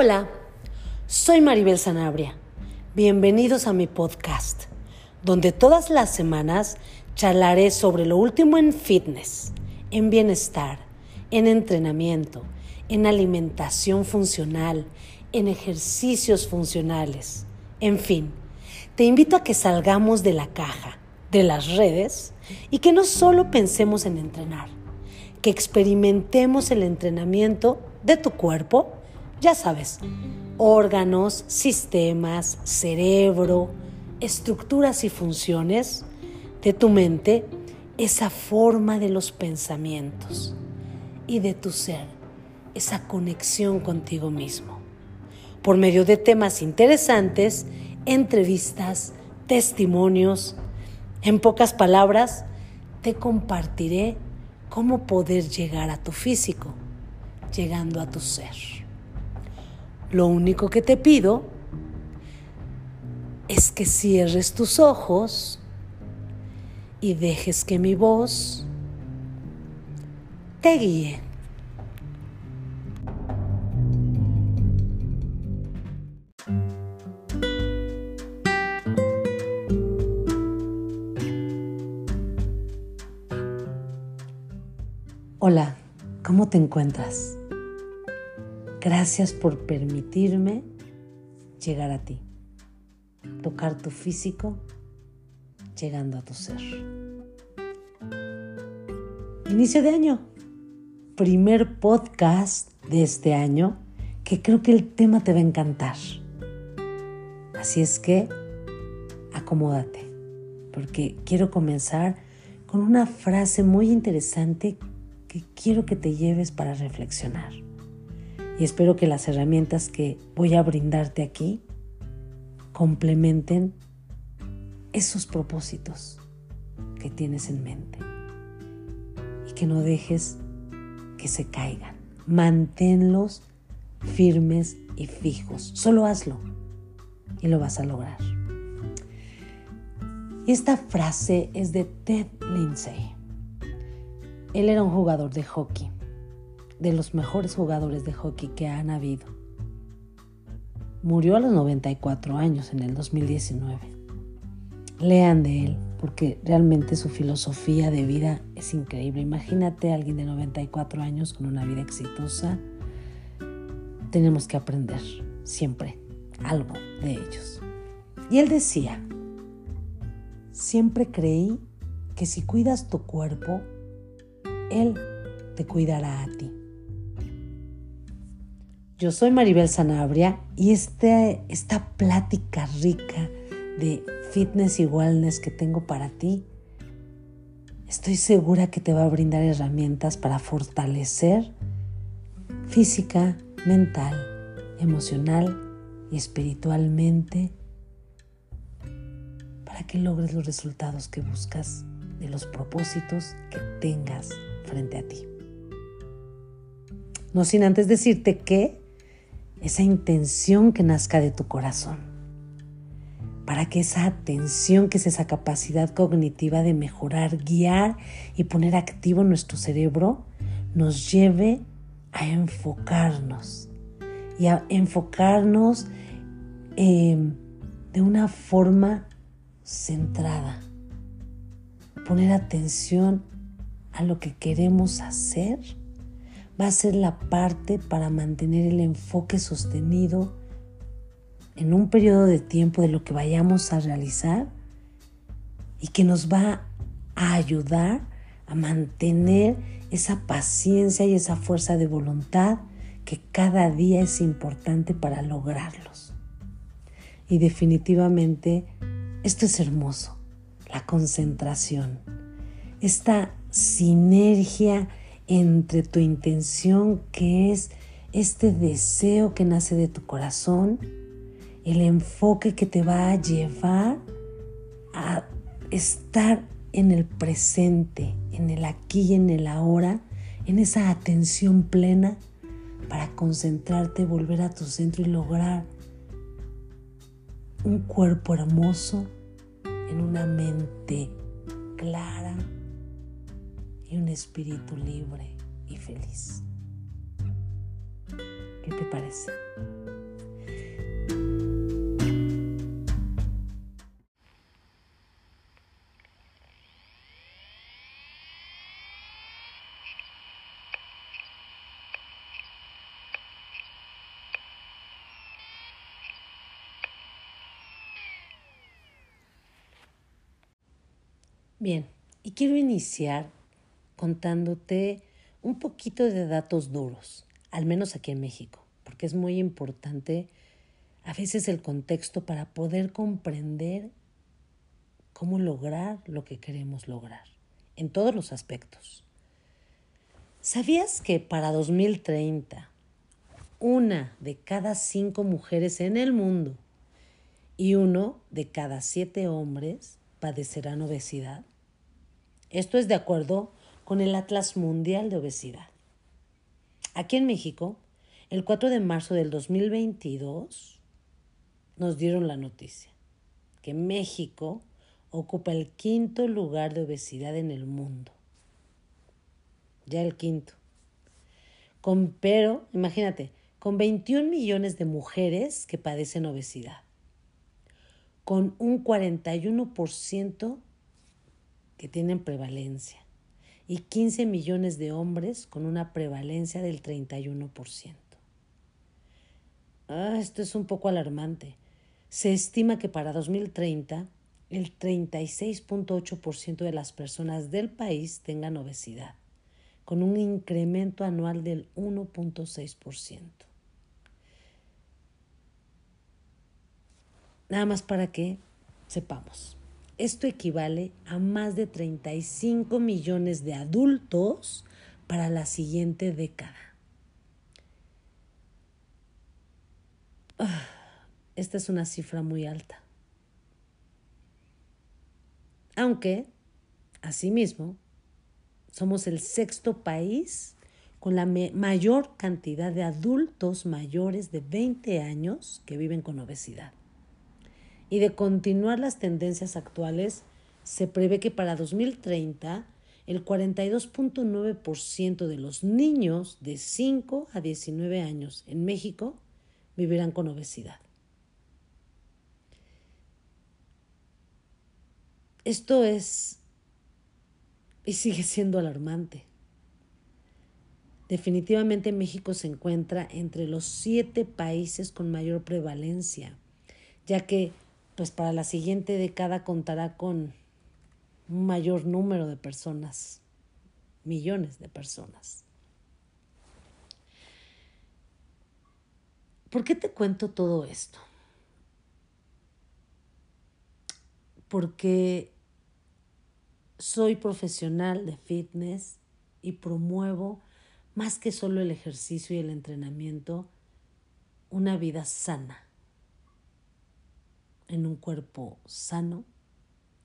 Hola, soy Maribel Sanabria. Bienvenidos a mi podcast, donde todas las semanas charlaré sobre lo último en fitness, en bienestar, en entrenamiento, en alimentación funcional, en ejercicios funcionales, en fin. Te invito a que salgamos de la caja, de las redes, y que no solo pensemos en entrenar, que experimentemos el entrenamiento de tu cuerpo ya sabes, órganos, sistemas, cerebro, estructuras y funciones de tu mente, esa forma de los pensamientos y de tu ser, esa conexión contigo mismo. Por medio de temas interesantes, entrevistas, testimonios, en pocas palabras, te compartiré cómo poder llegar a tu físico, llegando a tu ser. Lo único que te pido es que cierres tus ojos y dejes que mi voz te guíe. Hola, ¿cómo te encuentras? Gracias por permitirme llegar a ti, tocar tu físico, llegando a tu ser. Inicio de año, primer podcast de este año que creo que el tema te va a encantar. Así es que acomódate, porque quiero comenzar con una frase muy interesante que quiero que te lleves para reflexionar y espero que las herramientas que voy a brindarte aquí complementen esos propósitos que tienes en mente y que no dejes que se caigan. Manténlos firmes y fijos. Solo hazlo y lo vas a lograr. Esta frase es de Ted Lindsay. Él era un jugador de hockey de los mejores jugadores de hockey que han habido. Murió a los 94 años en el 2019. Lean de él porque realmente su filosofía de vida es increíble. Imagínate a alguien de 94 años con una vida exitosa. Tenemos que aprender siempre algo de ellos. Y él decía, siempre creí que si cuidas tu cuerpo, él te cuidará a ti. Yo soy Maribel Sanabria y este, esta plática rica de fitness y wellness que tengo para ti, estoy segura que te va a brindar herramientas para fortalecer física, mental, emocional y espiritualmente para que logres los resultados que buscas de los propósitos que tengas frente a ti. No sin antes decirte que esa intención que nazca de tu corazón, para que esa atención, que es esa capacidad cognitiva de mejorar, guiar y poner activo nuestro cerebro, nos lleve a enfocarnos y a enfocarnos em, de una forma centrada, poner atención a lo que queremos hacer va a ser la parte para mantener el enfoque sostenido en un periodo de tiempo de lo que vayamos a realizar y que nos va a ayudar a mantener esa paciencia y esa fuerza de voluntad que cada día es importante para lograrlos. Y definitivamente esto es hermoso, la concentración, esta sinergia entre tu intención, que es este deseo que nace de tu corazón, el enfoque que te va a llevar a estar en el presente, en el aquí y en el ahora, en esa atención plena para concentrarte, volver a tu centro y lograr un cuerpo hermoso en una mente clara y un espíritu libre y feliz. ¿Qué te parece? Bien, y quiero iniciar contándote un poquito de datos duros, al menos aquí en México, porque es muy importante a veces el contexto para poder comprender cómo lograr lo que queremos lograr, en todos los aspectos. ¿Sabías que para 2030 una de cada cinco mujeres en el mundo y uno de cada siete hombres padecerán obesidad? Esto es de acuerdo con el Atlas Mundial de Obesidad. Aquí en México, el 4 de marzo del 2022, nos dieron la noticia que México ocupa el quinto lugar de obesidad en el mundo. Ya el quinto. Con, pero, imagínate, con 21 millones de mujeres que padecen obesidad, con un 41% que tienen prevalencia y 15 millones de hombres con una prevalencia del 31%. Ah, esto es un poco alarmante. Se estima que para 2030 el 36.8% de las personas del país tengan obesidad, con un incremento anual del 1.6%. Nada más para que sepamos. Esto equivale a más de 35 millones de adultos para la siguiente década. Ah, esta es una cifra muy alta aunque, asimismo, somos el sexto país con la mayor cantidad de adultos mayores de 20 años que viven con obesidad. Y de continuar las tendencias actuales, se prevé que para 2030 el 42.9% de los niños de 5 a 19 años en México vivirán con obesidad. Esto es y sigue siendo alarmante. Definitivamente México se encuentra entre los siete países con mayor prevalencia, ya que pues para la siguiente década contará con un mayor número de personas, millones de personas. ¿Por qué te cuento todo esto? Porque soy profesional de fitness y promuevo más que solo el ejercicio y el entrenamiento, una vida sana, en un cuerpo sano,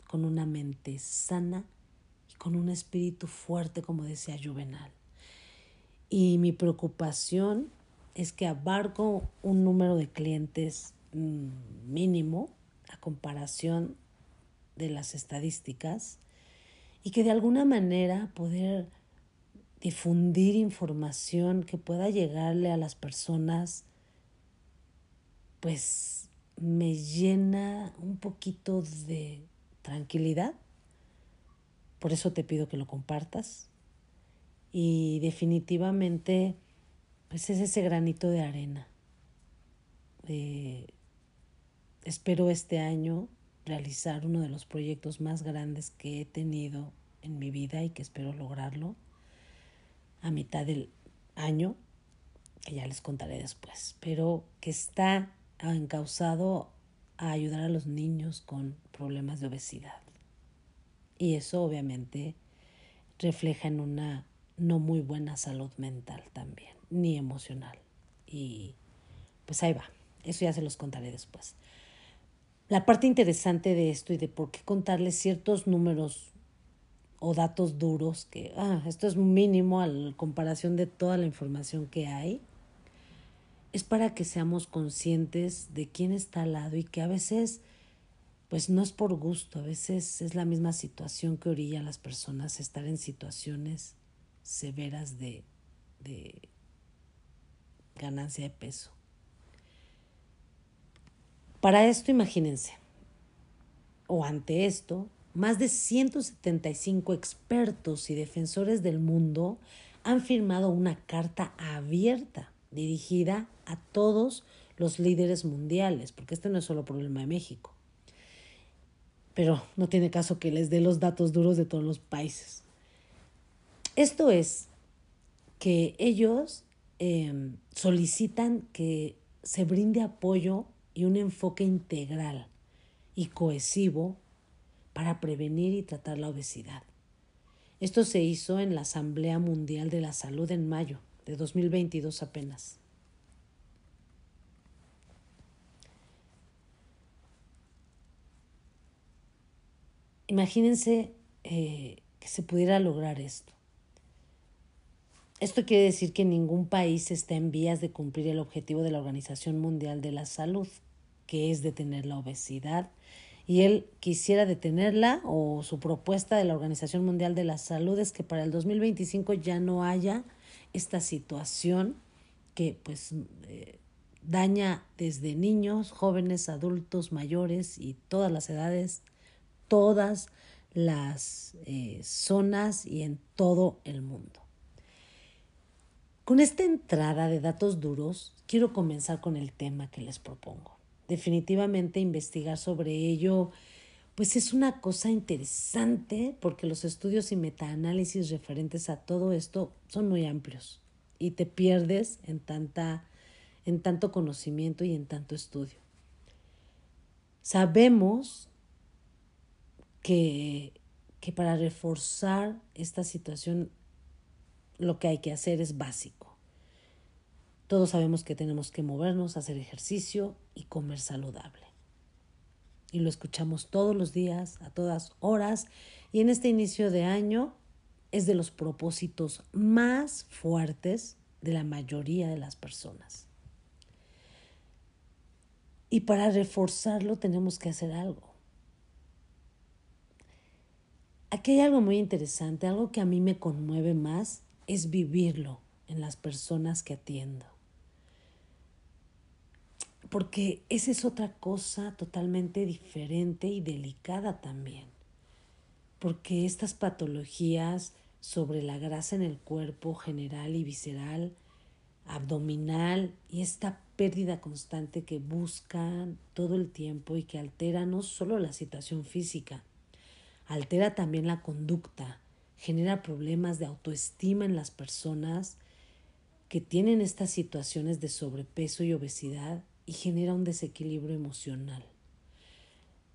con una mente sana y con un espíritu fuerte, como decía Juvenal. Y mi preocupación es que abarco un número de clientes mm, mínimo a comparación de las estadísticas y que de alguna manera poder difundir información que pueda llegarle a las personas, pues me llena un poquito de tranquilidad. Por eso te pido que lo compartas. Y definitivamente, pues es ese granito de arena. espero este año realizar uno de los proyectos más grandes que he tenido en mi vida y que espero lograrlo a mitad del año, que ya les contaré después, pero que está encausado a ayudar a los niños con problemas de obesidad. Y eso obviamente refleja en una no muy buena salud mental también, ni emocional. Y pues ahí va, eso ya se los contaré después. La parte interesante de esto y de por qué contarles ciertos números o datos duros, que ah, esto es mínimo a comparación de toda la información que hay, es para que seamos conscientes de quién está al lado y que a veces, pues no es por gusto, a veces es la misma situación que orilla a las personas a estar en situaciones severas de, de ganancia de peso. Para esto, imagínense, o ante esto, más de 175 expertos y defensores del mundo han firmado una carta abierta dirigida a todos los líderes mundiales, porque este no es solo problema de México. pero no tiene caso que les dé los datos duros de todos los países. Esto es que ellos em, solicitan que se brinde apoyo y un enfoque integral y cohesivo para prevenir y tratar la obesidad. Esto se hizo en la Asamblea Mundial de la Salud en mayo de 2022 apenas. Imagínense eh, que se pudiera lograr esto. Esto quiere decir que ningún país está en vías de cumplir el objetivo de la Organización Mundial de la Salud, que es detener la obesidad, y él quisiera detenerla o su propuesta de la Organización Mundial de la Salud es que para el 2025 ya no haya esta situación que pues eh, daña desde niños, jóvenes, adultos, mayores y todas las edades todas las eh, zonas y en todo el mundo. Con esta entrada de datos duros, quiero comenzar con el tema que les propongo. Definitivamente investigar sobre ello, pues es una cosa interesante porque los estudios y metaanálisis referentes a todo esto son muy amplios y te pierdes en tanta en tanto conocimiento y en tanto estudio. Sabemos que, que para reforzar esta situación lo que hay que hacer es básico. Todos sabemos que tenemos que movernos, hacer ejercicio y comer saludable. Y lo escuchamos todos los días, a todas horas, y en este inicio de año es de los propósitos más fuertes de la mayoría de las personas. Y para reforzarlo tenemos que hacer algo. Aquí hay algo muy interesante, algo que a mí me conmueve más es vivirlo en las personas que atiendo. Porque esa es otra cosa totalmente diferente y delicada también. Porque estas patologías sobre la grasa en el cuerpo general y visceral, abdominal y esta pérdida constante que buscan todo el tiempo y que altera no solo la situación física, altera también la conducta, genera problemas de autoestima en las personas que tienen estas situaciones de sobrepeso y obesidad y genera un desequilibrio emocional.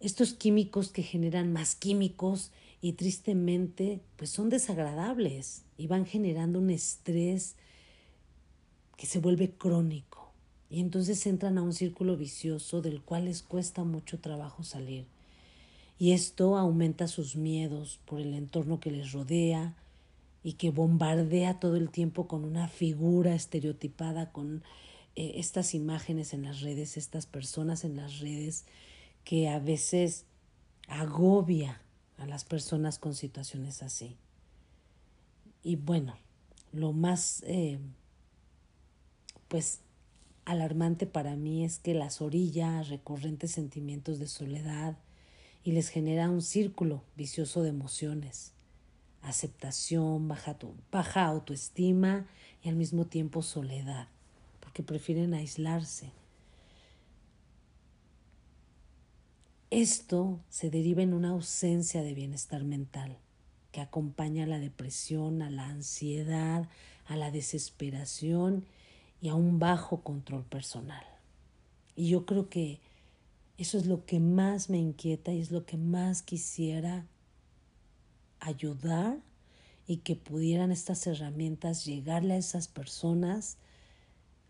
Estos químicos que generan más químicos y tristemente pues son desagradables y van generando un estrés que se vuelve crónico y entonces entran a un círculo vicioso del cual les cuesta mucho trabajo salir y esto aumenta sus miedos por el entorno que les rodea y que bombardea todo el tiempo con una figura estereotipada, con eh, estas imágenes en las redes, estas personas en las redes que a veces agobia a las personas con situaciones así. Y bueno, lo más eh, pues alarmante para mí es que las orillas recurrentes sentimientos de soledad, y les genera un círculo vicioso de emociones, aceptación, baja, baja autoestima y al mismo tiempo soledad, porque prefieren aislarse. Esto se deriva en una ausencia de bienestar mental que acompaña a la depresión, a la ansiedad, a la desesperación y a un bajo control personal. Y yo creo que eso es lo que más me inquieta y es lo que más quisiera ayudar y que pudieran estas herramientas llegarle a esas personas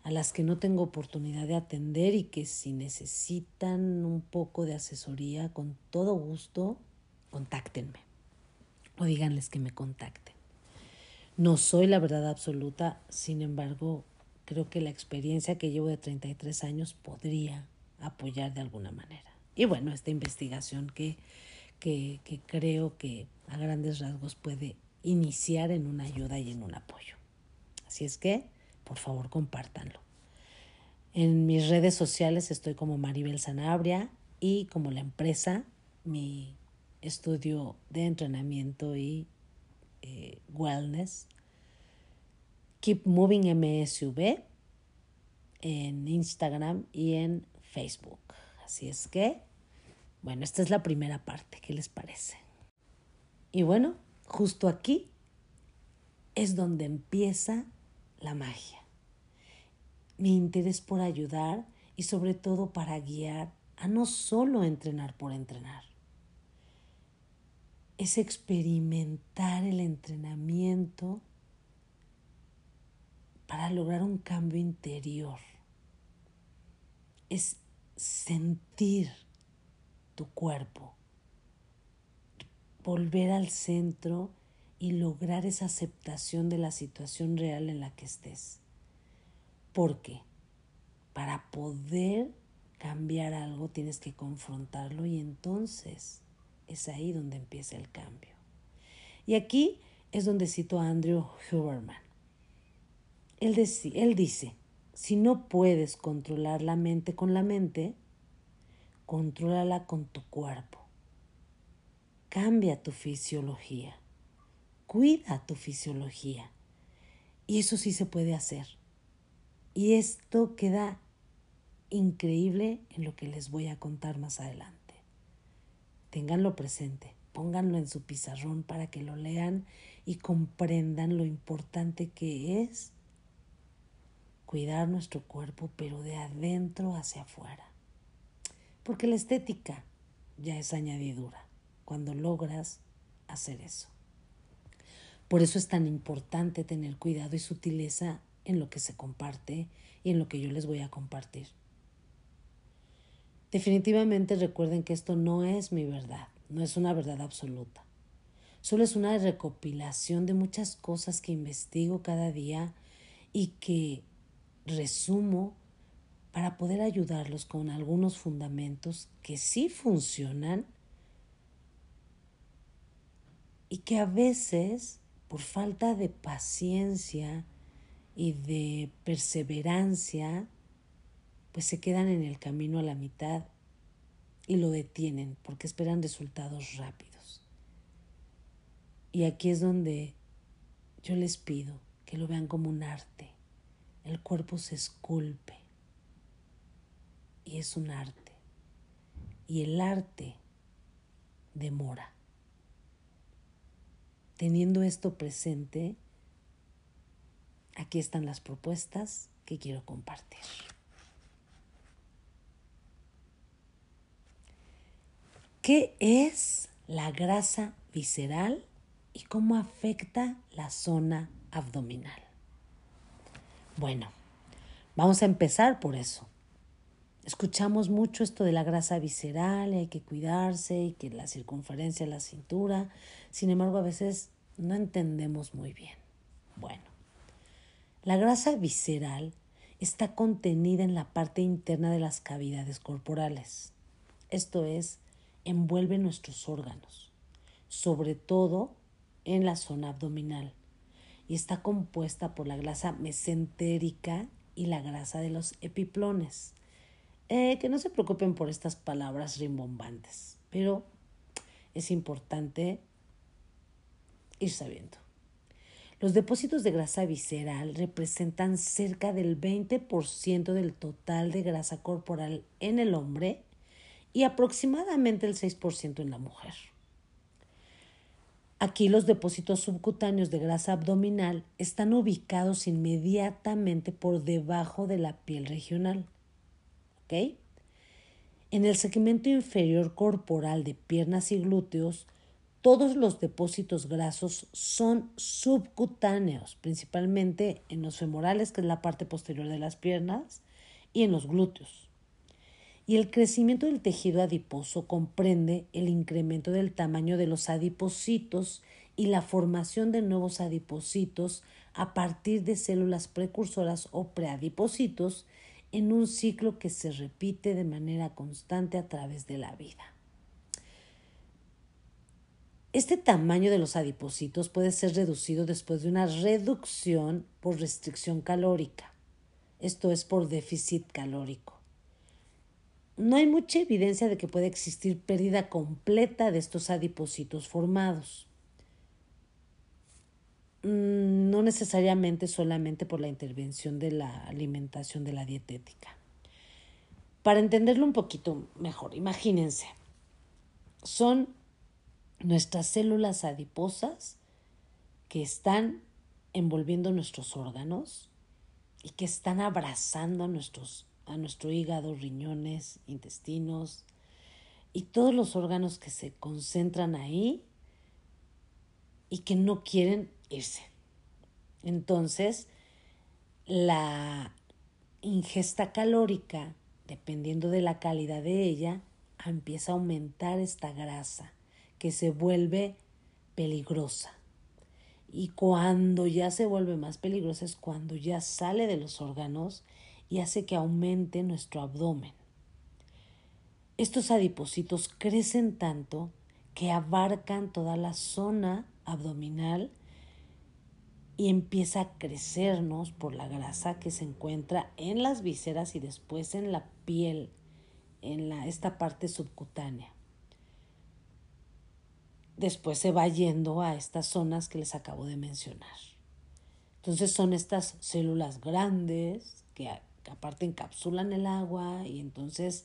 a las que no tengo oportunidad de atender y que si necesitan un poco de asesoría, con todo gusto, contáctenme o díganles que me contacten. No soy la verdad absoluta, sin embargo, creo que la experiencia que llevo de 33 años podría apoyar de alguna manera. Y bueno, esta investigación que, que, que creo que a grandes rasgos puede iniciar en una ayuda y en un apoyo. Así es que, por favor, compártanlo. En mis redes sociales estoy como Maribel Sanabria y como la empresa, mi estudio de entrenamiento y eh, wellness. Keep Moving MSV en Instagram y en Facebook. Así es que Bueno, esta es la primera parte, ¿qué les parece? Y bueno, justo aquí es donde empieza la magia. Mi interés por ayudar y sobre todo para guiar a no solo entrenar por entrenar. Es experimentar el entrenamiento para lograr un cambio interior. Es sentir tu cuerpo, volver al centro y lograr esa aceptación de la situación real en la que estés. Porque para poder cambiar algo tienes que confrontarlo y entonces es ahí donde empieza el cambio. Y aquí es donde cito a Andrew Huberman. Él, él dice, si no puedes controlar la mente con la mente, contrólala con tu cuerpo. Cambia tu fisiología. Cuida tu fisiología. Y eso sí se puede hacer. Y esto queda increíble en lo que les voy a contar más adelante. Ténganlo presente, pónganlo en su pizarrón para que lo lean y comprendan lo importante que es cuidar nuestro cuerpo, pero de adentro hacia afuera porque la estética ya es añadidura cuando logras hacer eso. Por eso es tan importante tener cuidado y sutileza en lo que se comparte y en lo que yo les voy a compartir. Definitivamente recuerden que esto no es mi verdad, no es una verdad absoluta. Solo es una recopilación de muchas cosas que investigo cada día y que resumo para poder ayudarlos con algunos fundamentos que sí funcionan y que a veces, por falta de paciencia y de perseverancia, pues se quedan en el camino a la mitad y lo detienen porque esperan resultados rápidos. Y aquí es donde yo les pido que lo vean como un arte. El cuerpo se esculpe y es un arte. Y el arte demora. Teniendo esto presente, aquí están las propuestas que quiero compartir. ¿Qué es la grasa visceral y cómo afecta la zona abdominal? Bueno, vamos a empezar por eso. Escuchamos mucho esto de la grasa visceral, y hay que cuidarse y que la circunferencia de la cintura. Sin embargo, a veces no entendemos muy bien. Bueno, la grasa visceral está contenida en la parte interna de las cavidades corporales. Esto es, envuelve nuestros órganos, sobre todo en la zona abdominal, y está compuesta por la grasa mesentérica y la grasa de los epiplones. Eh, que no se preocupen por estas palabras rimbombantes, pero es importante ir sabiendo. Los depósitos de grasa visceral representan cerca del 20% del total de grasa corporal en el hombre y aproximadamente el 6% en la mujer. Aquí los depósitos subcutáneos de grasa abdominal están ubicados inmediatamente por debajo de la piel regional en el segmento inferior corporal de piernas y glúteos, todos los depósitos grasos son subcutáneos, principalmente en los femorales, que es la parte posterior de las piernas, y en los glúteos. Y el crecimiento del tejido adiposo comprende el incremento del tamaño de los adipocitos y la formación de nuevos adipocitos a partir de células precursoras o preadipocitos en un ciclo que se repite de manera constante a través de la vida. Este tamaño de los adipocitos puede ser reducido después de una reducción por restricción calórica, esto es por déficit calórico. No hay mucha evidencia de que pueda existir pérdida completa de estos adipocitos formados. Mm, no necesariamente solamente por la intervención de la alimentación de la dietética. Para entenderlo un poquito mejor, imagínense, son nuestras células adiposas que están envolviendo nuestros órganos y que están abrazando a, nuestros, a nuestro hígado, riñones, intestinos y todos los órganos que se concentran ahí y que no quieren irse. Entonces, la ingesta calórica, dependiendo de la calidad de ella, empieza a aumentar esta grasa que se vuelve peligrosa. Y cuando ya se vuelve más peligrosa es cuando ya sale de los órganos y hace que aumente nuestro abdomen. Estos adipocitos crecen tanto que abarcan toda la zona abdominal y empieza a crecernos por la grasa que se encuentra en las vísceras y después en la piel, en la, esta parte subcutánea después se va yendo a estas zonas que les acabo de mencionar. Entonces son estas células grandes que, aparte encapsulan el agua y entonces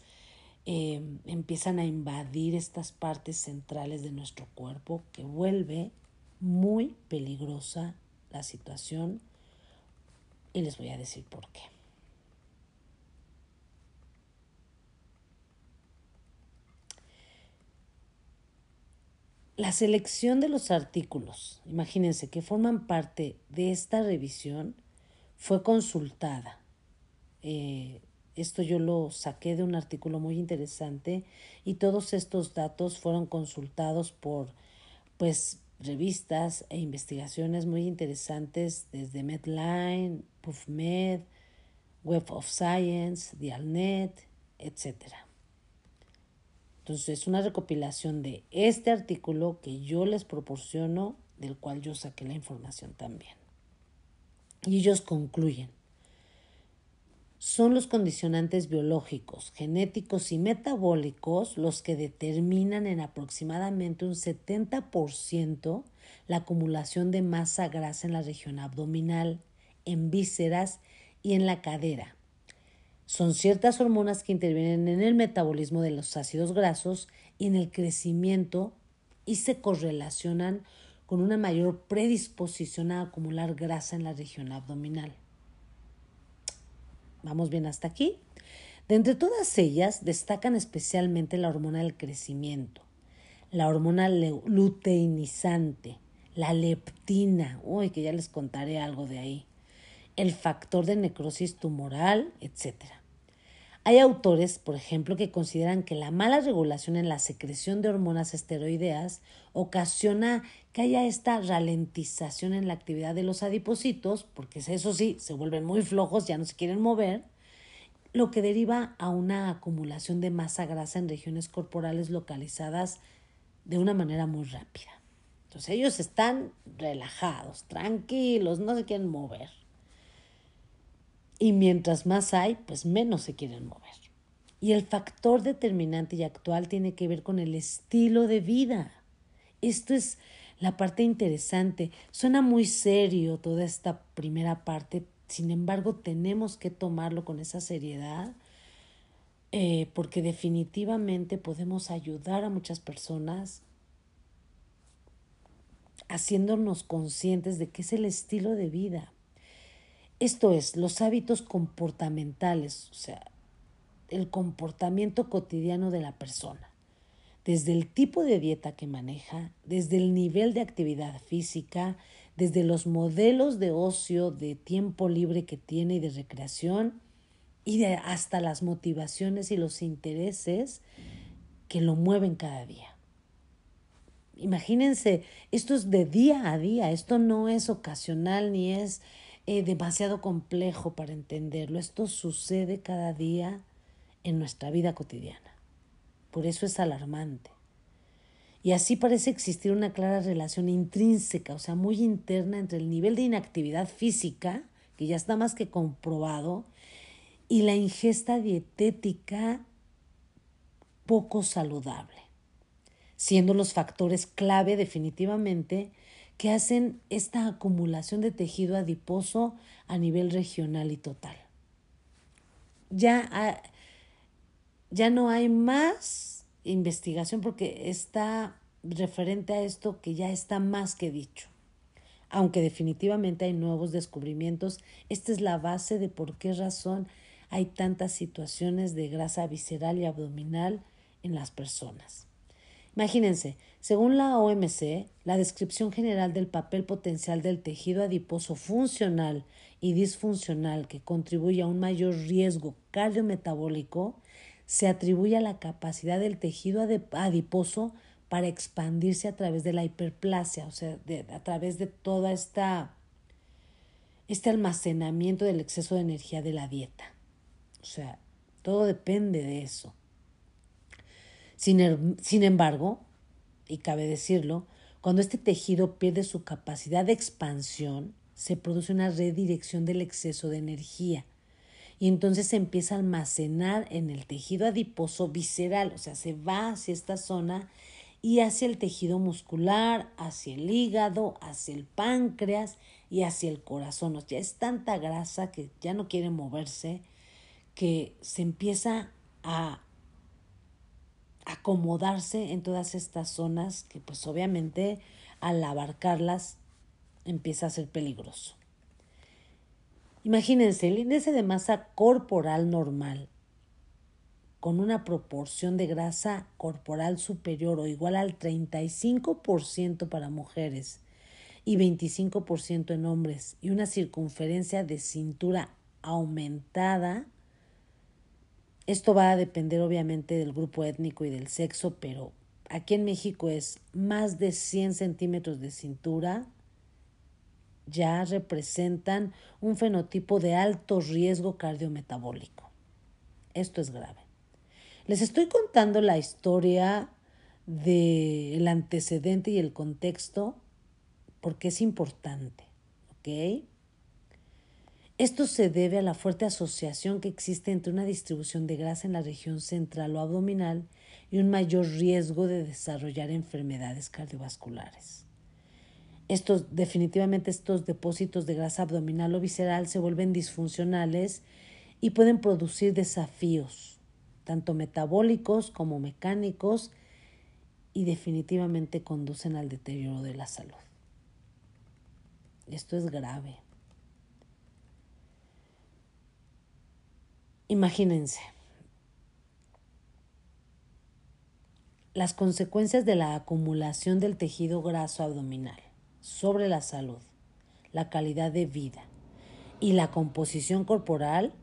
em, empiezan a invadir estas partes centrales de nuestro cuerpo que vuelve muy peligrosa la situación y les voy a decir por qué. La selección de los artículos, imagínense, que forman parte de esta revisión, fue consultada. Eh, esto yo lo saqué de un artículo muy interesante y todos estos datos fueron consultados por pues revistas e investigaciones muy interesantes desde Medline, PubMed, Web of Science, Dialnet, etcétera. Entonces, es una recopilación de este artículo que yo les proporciono, del cual yo saqué la información también. Y ellos concluyen. Son los condicionantes biológicos, genéticos y metabólicos los que determinan en aproximadamente un 70% la acumulación de masa grasa en la región abdominal, en vísceras y en la cadera son ciertas hormonas que intervienen en el metabolismo de los ácidos grasos y en el crecimiento y se correlacionan con una mayor predisposición a acumular grasa en la región abdominal. ¿Vamos bien hasta aquí? De entre todas ellas destacan especialmente la hormona del crecimiento, la hormona luteinizante, la leptina, uy, que ya les contaré algo de ahí, el factor de necrosis tumoral, etc. Hay autores, por ejemplo, que consideran que la mala regulación en la secreción de hormonas esteroideas ocasiona que haya esta ralentización en la actividad de los adipocitos, porque eso sí, se vuelven muy flojos, ya no se quieren mover, lo que deriva a una acumulación de masa grasa en regiones corporales localizadas de una manera muy rápida. Entonces ellos están relajados, tranquilos, no se quieren mover. Y mientras más hay, pues menos se quieren mover. Y el factor determinante y actual tiene que ver con el estilo de vida. Esto es la parte interesante. Suena muy serio toda esta primera parte, sin embargo tenemos que tomarlo con esa seriedad eh, porque definitivamente podemos ayudar a muchas personas haciéndonos conscientes de qué es el estilo de vida. Esto es, los hábitos comportamentales, o sea, el comportamiento cotidiano de la persona, desde el tipo de dieta que maneja, desde el nivel de actividad física, desde los modelos de ocio, de tiempo libre que tiene y de recreación, y de hasta las motivaciones y los intereses que lo mueven cada día. Imagínense, esto es de día a día, esto no es ocasional ni es eh, demasiado complejo para entenderlo. Esto sucede cada día en nuestra vida cotidiana. Por eso es alarmante. Y así parece existir una clara relación intrínseca, o sea, muy interna entre el nivel de inactividad física, que ya está más que comprobado, y la ingesta dietética poco saludable, siendo los factores clave definitivamente que hacen esta acumulación de tejido adiposo a nivel regional y total. Ya, ya no hay más investigación porque está referente a esto que ya está más que dicho. Aunque definitivamente hay nuevos descubrimientos, esta es la base de por qué razón hay tantas situaciones de grasa visceral y abdominal en las personas. Imagínense, según la OMC, la descripción general del papel potencial del tejido adiposo funcional y disfuncional que contribuye a un mayor riesgo cardiometabólico se atribuye a la capacidad del tejido adiposo para expandirse a través de la hiperplasia, o sea, a través de toda esta este almacenamiento del exceso de energía de la dieta. O sea, todo depende de eso. Sin, sin embargo, y cabe decirlo, cuando este tejido pierde su capacidad de expansión, se produce una redirección del exceso de energía y entonces se empieza a almacenar en el tejido adiposo visceral, o sea, se va hacia esta zona y hacia el tejido muscular, hacia el hígado, hacia el páncreas y hacia el corazón. O sea, es tanta grasa que ya no quiere moverse que se empieza a acomodarse en todas estas zonas que pues obviamente al abarcarlas empieza a ser peligroso. Imagínense, el índice de masa corporal normal con una proporción de grasa corporal superior o igual al 35% para mujeres y 25% en hombres y una circunferencia de cintura aumentada esto va a depender obviamente del grupo étnico y del sexo, pero aquí en México es más de 100 centímetros de cintura, ya representan un fenotipo de alto riesgo cardiometabólico. Esto es grave. Les estoy contando la historia del antecedente y el contexto porque es importante, ¿ok? Esto se debe a la fuerte asociación que existe entre una distribución de grasa en la región central o abdominal y un mayor riesgo de desarrollar enfermedades cardiovasculares. Estos, definitivamente estos depósitos de grasa abdominal o visceral se vuelven disfuncionales y pueden producir desafíos, tanto metabólicos como mecánicos, y definitivamente conducen al deterioro de la salud. Esto es grave. Imagínense. Las consecuencias de la acumulación del tejido graso abdominal sobre la salud, la calidad de vida y la composición corporal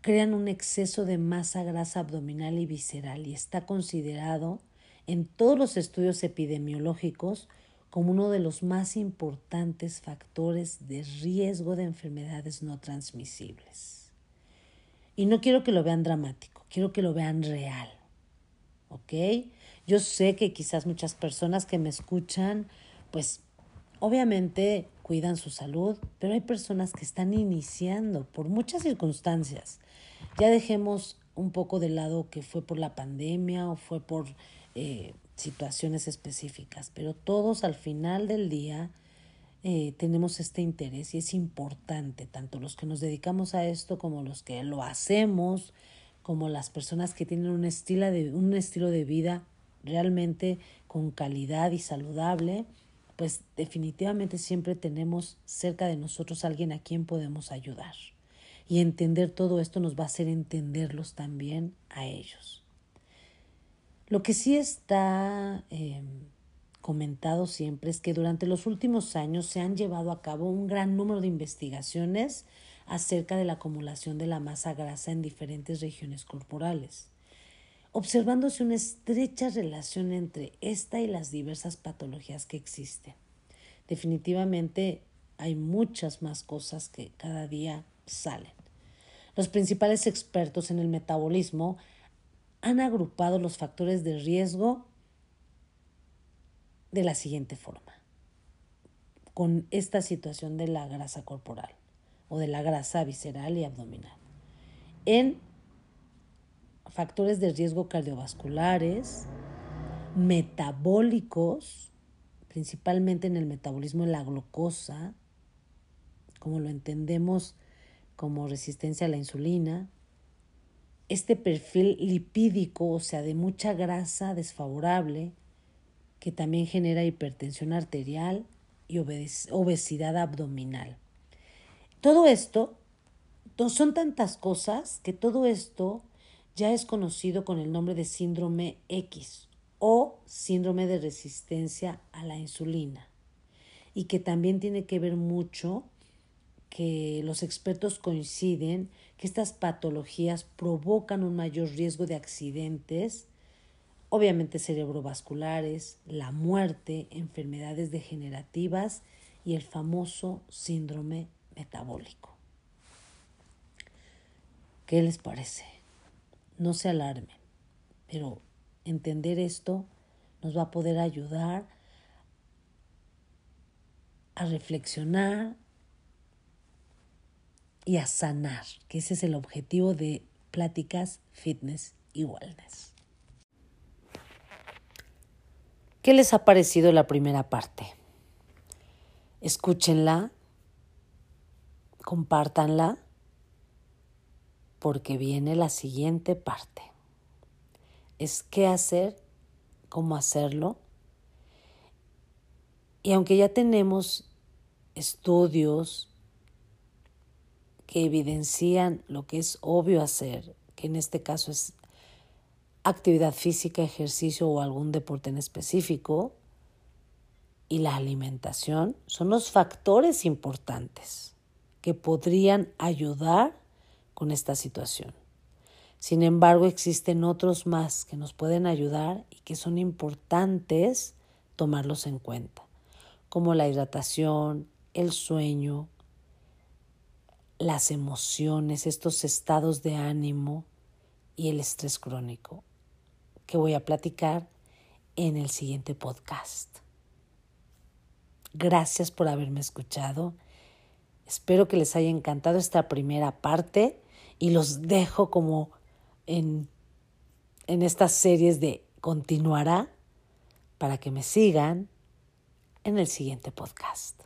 crean un exceso de masa grasa abdominal y visceral y está considerado en todos los estudios epidemiológicos como uno de los más importantes factores de riesgo de enfermedades no transmisibles. Y no quiero que lo vean dramático, quiero que lo vean real. ¿Ok? Yo sé que quizás muchas personas que me escuchan, pues obviamente cuidan su salud, pero hay personas que están iniciando por muchas circunstancias. Ya dejemos un poco de lado que fue por la pandemia o fue por eh, situaciones específicas, pero todos al final del día eh, tenemos este interés y es importante, tanto los que nos dedicamos a esto como los que lo hacemos, como las personas que tienen un estilo de, un estilo de vida realmente con calidad y saludable, pues definitivamente siempre tenemos cerca de nosotros alguien a quien podemos ayudar. Y entender todo esto nos va a hacer entenderlos también a ellos. Lo que sí está em, comentado siempre es que durante los últimos años se han llevado a cabo un gran número de investigaciones acerca de la acumulación de la masa grasa en diferentes regiones corporales, observándose una estrecha relación entre esta y las diversas patologías que existen. Definitivamente hay muchas más cosas que cada día salen. Los principales expertos en el metabolismo han agrupado los factores de riesgo de la siguiente forma, con esta situación de la grasa corporal o de la grasa visceral y abdominal. En factores de riesgo cardiovasculares, metabólicos, principalmente en el metabolismo de la glucosa, como lo entendemos como resistencia a la insulina, este perfil lipídico, o sea, de mucha grasa desfavorable, que también genera hipertensión arterial y obesidad abdominal. Todo esto son tantas cosas que todo esto ya es conocido con el nombre de síndrome X o síndrome de resistencia a la insulina y que también tiene que ver mucho que los expertos coinciden que estas patologías provocan un mayor riesgo de accidentes, obviamente cerebrovasculares, la muerte, enfermedades degenerativas y el famoso síndrome metabólico. ¿Qué les parece? No se alarmen, pero entender esto nos va a poder ayudar a reflexionar y a sanar, que ese es el objetivo de Pláticas Fitness y Wellness. ¿Qué les ha parecido la primera parte? Escúchenla, compártanla, porque viene la siguiente parte. Es qué hacer, cómo hacerlo y aunque ya tenemos estudios que evidencian lo que es obvio hacer, que en este caso es actividad física, ejercicio o algún deporte en específico, y la alimentación son los factores importantes que podrían ayudar con esta situación. Sin embargo, existen otros más que nos pueden ayudar y que son importantes tomarlos en cuenta como la hidratación, el sueño, las emociones, estos estados de ánimo y el estrés crónico, que voy a platicar en el siguiente podcast. Gracias por haberme escuchado. Espero que les haya encantado esta primera parte y los dejo como en, en estas series de continuará para que me sigan en el siguiente podcast.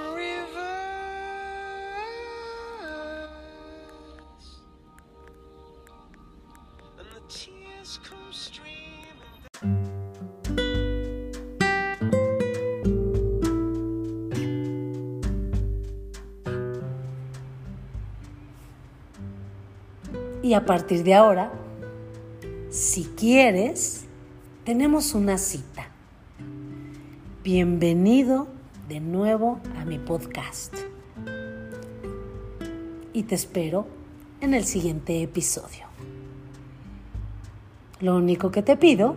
Y a partir de ahora, si quieres, tenemos una cita. Bienvenido de nuevo a mi podcast. Y te espero en el siguiente episodio. Lo único que te pido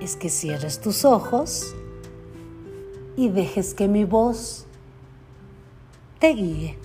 es que cierres tus ojos y dejes que mi voz te guíe.